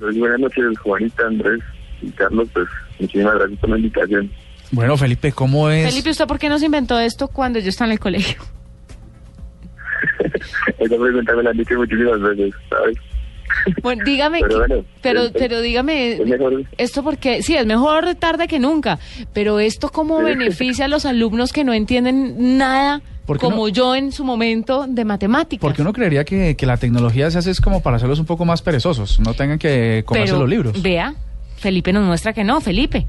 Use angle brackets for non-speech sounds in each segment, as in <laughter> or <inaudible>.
buenas noches, Juanita, Andrés y Carlos. Pues muchísimas gracias por la invitación. Bueno, Felipe, ¿cómo es? Felipe, ¿usted por qué no se inventó esto cuando yo estaba en el colegio? <laughs> Esa pregunta me la han dicho muchísimas veces, ¿sabes? Bueno, dígame, Pero bueno, pero, es- pero dígame, es mejor- esto porque, sí, es mejor tarde que nunca, pero esto cómo Sí. beneficia a los alumnos que no entienden nada, ¿Por qué como no? yo en su momento, de matemáticas. Porque uno creería que, que la tecnología se hace es como para hacerlos un poco más perezosos, no tengan que comerse pero, los libros. Vea, Felipe nos muestra que no, Felipe.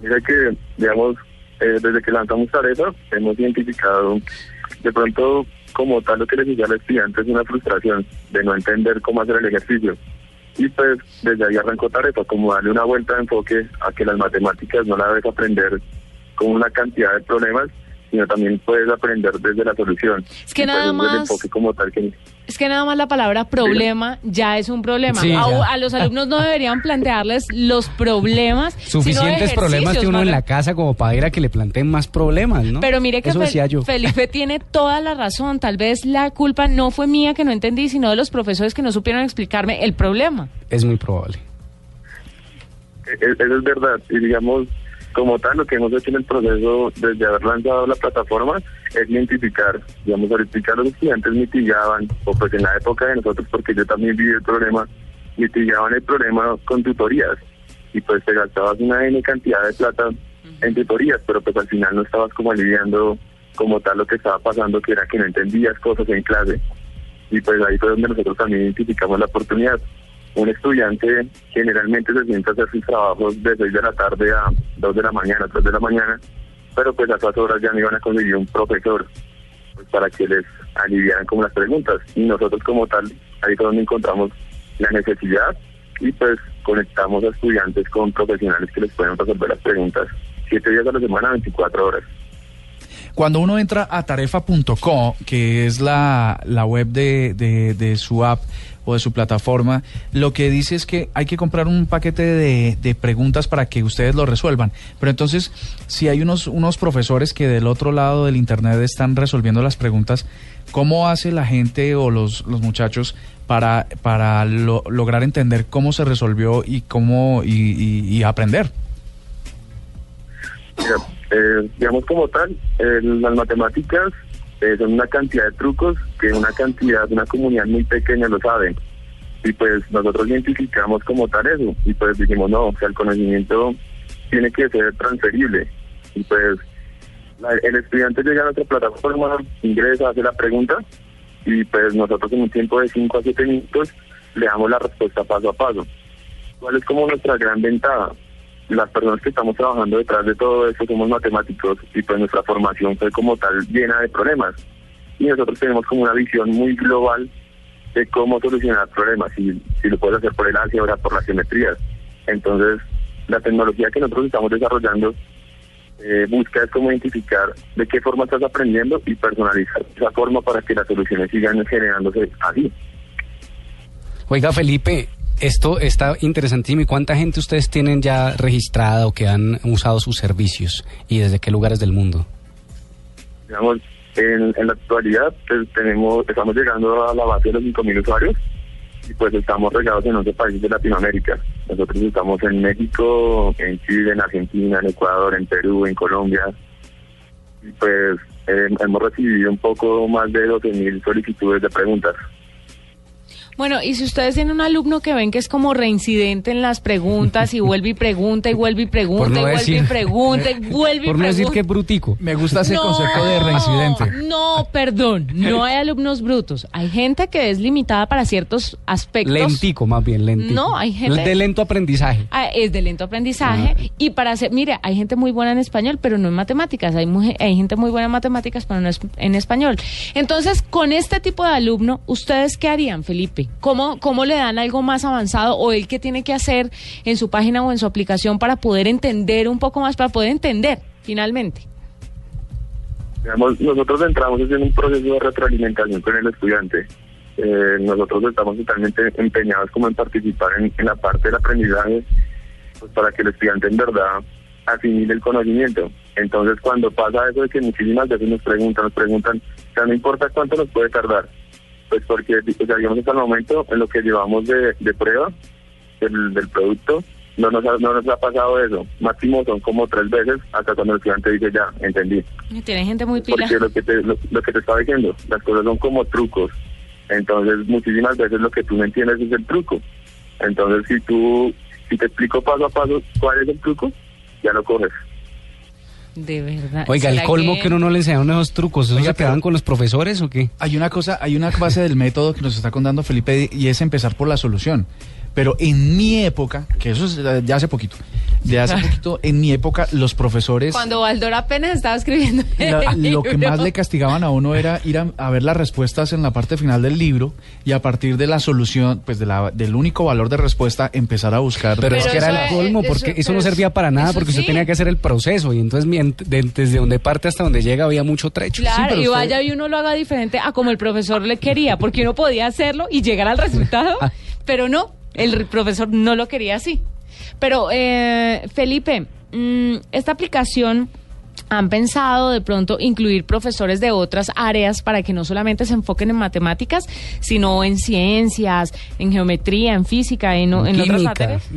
Mira que, digamos, eh, desde que lanzamos Tarefa, hemos identificado de pronto como tal lo que les decía al estudiante es una frustración de no entender cómo hacer el ejercicio. Y pues desde ahí arrancó Tarefa, como darle una vuelta de enfoque a que las matemáticas no la debes aprender con una cantidad de problemas, sino también puedes aprender desde la solución. Es que pues, nada más- como tal que Es que nada más la palabra problema ya es un problema. Sí, a, los alumnos no deberían plantearles los problemas. sino Suficientes problemas que uno en la casa como para ir a que le planteen más problemas, ¿no? Pero mire que Eso Fel- decía yo. Felipe <laughs> tiene toda la razón. Tal vez la culpa no fue mía que no entendí, sino de los profesores que no supieron explicarme el problema. Es muy probable. Es- Eso es verdad. Y digamos, como tal, lo que hemos hecho en el proceso desde haber lanzado la plataforma es identificar, digamos, ahorita los estudiantes mitigaban, o pues en la época de nosotros, porque yo también viví el problema, mitigaban el problema con tutorías. Y pues te gastabas una N cantidad de plata en tutorías, pero pues al final no estabas como aliviando como tal lo que estaba pasando, que era que no entendías cosas en clase. Y pues ahí fue donde nosotros también identificamos la oportunidad un estudiante generalmente se sienta a hacer sus trabajos de 6 de la tarde a 2 de la mañana, 3 de la mañana, pero pues a esas horas ya no iban a conseguir un profesor pues, para que les aliviaran como las preguntas. Y nosotros como tal, ahí fue donde encontramos la necesidad y pues conectamos a estudiantes con profesionales que les pueden resolver las preguntas 7 días a la semana, 24 horas. Cuando uno entra a tarefa.co, que es la, la web de, de- su app o de su plataforma, lo que dice es que hay que comprar un paquete de, de preguntas para que ustedes lo resuelvan. Pero entonces, si hay unos, unos profesores que del otro lado del Internet están resolviendo las preguntas, ¿cómo hace la gente o los, los muchachos para, para lo- lograr entender cómo se resolvió y cómo y, y- aprender? Mira, eh, digamos como tal, las matemáticas eh, son una cantidad de trucos que una cantidad, una comunidad muy pequeña lo sabe. Y pues nosotros identificamos como tal eso. Y pues dijimos, no, o sea, el conocimiento tiene que ser transferible. Y pues el estudiante llega a nuestra plataforma, ingresa, hace la pregunta y pues nosotros en un tiempo de 5 a 7 minutos le damos la respuesta paso a paso. ¿Cuál es como nuestra gran ventaja? Las personas que estamos trabajando detrás de todo esto somos matemáticos y pues nuestra formación fue como tal llena de problemas. Y nosotros tenemos como una visión muy global de cómo solucionar problemas, si, si lo puedes hacer por el álgebra, por las geometrías. Entonces, la tecnología que nosotros estamos desarrollando eh, busca es cómo identificar de qué forma estás aprendiendo y personalizar esa forma para que las soluciones sigan generándose así. Oiga, Felipe, esto está interesantísimo. ¿Y cuánta gente ustedes tienen ya registrada o que han usado sus servicios? ¿Y desde qué lugares del mundo? digamos, en, en la actualidad pues, tenemos, estamos llegando a la base de los 5.000 usuarios y pues estamos regados en 11 países de Latinoamérica. Nosotros estamos en México, en Chile, en Argentina, en Ecuador, en Perú, en Colombia. Y pues eh, hemos recibido un poco más de 12.000 solicitudes de preguntas. Bueno, y si ustedes tienen un alumno que ven que es como reincidente en las preguntas y vuelve y pregunta y vuelve y pregunta no y vuelve decir- y pregunta y <laughs> vuelve y Por no decir pregunta. que es brutico. Me gusta ese concepto de reincidente. No, perdón, no hay alumnos brutos. Hay gente que es limitada para ciertos aspectos. Lentico, más bien, lentico. No, hay gente- De lento aprendizaje. Ah, es de lento aprendizaje Ah. y para hacer, mire, hay gente muy buena en español, pero no en matemáticas, hay, muje- hay gente muy buena en matemáticas, pero no es en español. Entonces, con este tipo de alumno, ¿ustedes qué harían, Felipe? ¿Cómo, cómo le dan algo más avanzado o él qué tiene que hacer en su página o en su aplicación para poder entender un poco más, para poder entender finalmente? Nosotros entramos en un proceso de retroalimentación con el estudiante. Eh, nosotros estamos totalmente empeñados como en participar en, la parte del aprendizaje pues para que el estudiante en verdad asimile el conocimiento. Entonces, cuando pasa eso de que muchísimas veces nos preguntan, nos preguntan, sea, no importa cuánto nos puede tardar, Pues porque, sea, digamos hasta el momento, en lo que llevamos de, de prueba del, del producto, no nos, ha, no nos ha pasado eso. Máximo son como tres veces hasta cuando el estudiante dice ya, entendí. Tiene gente muy pila. Porque lo que, te, lo, lo que te estaba diciendo, las cosas son como trucos. Entonces, muchísimas veces lo que tú no entiendes es el truco. Entonces, si tú, si te explico paso a paso cuál es el truco, ya lo coges. De verdad. Oiga, el ¿Será colmo que uno no le enseñaron esos trucos, ¿eso Oiga, se quedaban pero- con los profesores o qué? Hay una cosa, hay una base del método que nos está contando Felipe y es empezar por la solución. Pero en mi época, que eso es de hace poquito, de hace <laughs> poquito, en mi época los profesores Cuando Baldor apenas estaba escribiendo <laughs> la- el lo que más le castigaban a uno era ir a, a ver las respuestas en la parte final del libro y a partir de la solución, pues de la, del único valor de respuesta, empezar a buscar. Pero, es que era el colmo, porque eso, no servía para nada, porque usted sí. tenía que hacer el proceso y entonces desde donde parte hasta donde llega había mucho trecho. Claro, pero y usted- vaya y uno lo haga diferente a como el profesor le quería, porque uno podía hacerlo y llegar al resultado, <laughs> Ah. pero no, el profesor no lo quería así. Pero, eh, Felipe, mm, esta aplicación, ¿han pensado de pronto incluir profesores de otras áreas para que no solamente se enfoquen en matemáticas, sino en ciencias, en geometría, en física, en, o- en otras materias?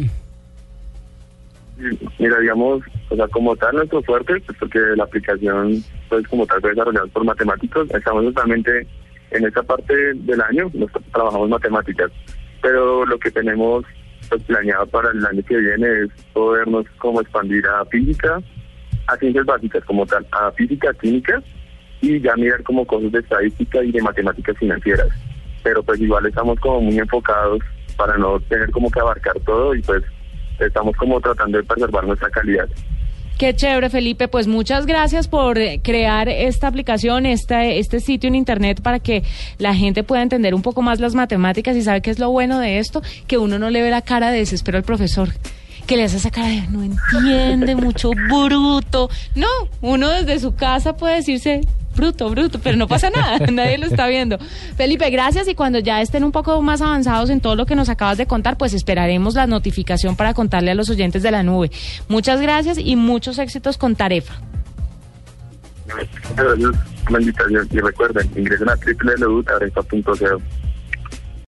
Mira, digamos, o sea, como tal, nuestro fuerte, pues porque la aplicación, pues como tal, fue desarrollada por matemáticos, estamos totalmente en esta parte del año, nos trabajamos matemáticas, pero lo que tenemos pues, planeado para el año que viene es podernos como expandir a física, a ciencias básicas como tal, a física, química, y ya mirar como cosas de estadística y de matemáticas financieras. Pero pues igual estamos como muy enfocados para no tener como que abarcar todo y pues estamos como tratando de preservar nuestra calidad. Qué chévere, Felipe. Pues muchas gracias por eh, crear esta aplicación, este, este sitio en Internet para que la gente pueda entender un poco más las matemáticas y sabe qué es lo bueno de esto, que uno no le ve la cara de desespero al profesor. Que le hace esa cara de no entiende, mucho bruto. No, uno desde su casa puede decirse bruto, bruto, pero no pasa nada, <laughs> nadie lo está viendo. Felipe, gracias y cuando ya estén un poco más avanzados en todo lo que nos acabas de contar, pues esperaremos la notificación para contarle a los oyentes de la nube. Muchas gracias y muchos éxitos con Tarefa. Gracias invitación y recuerden, ingresen a www.tarefa.co.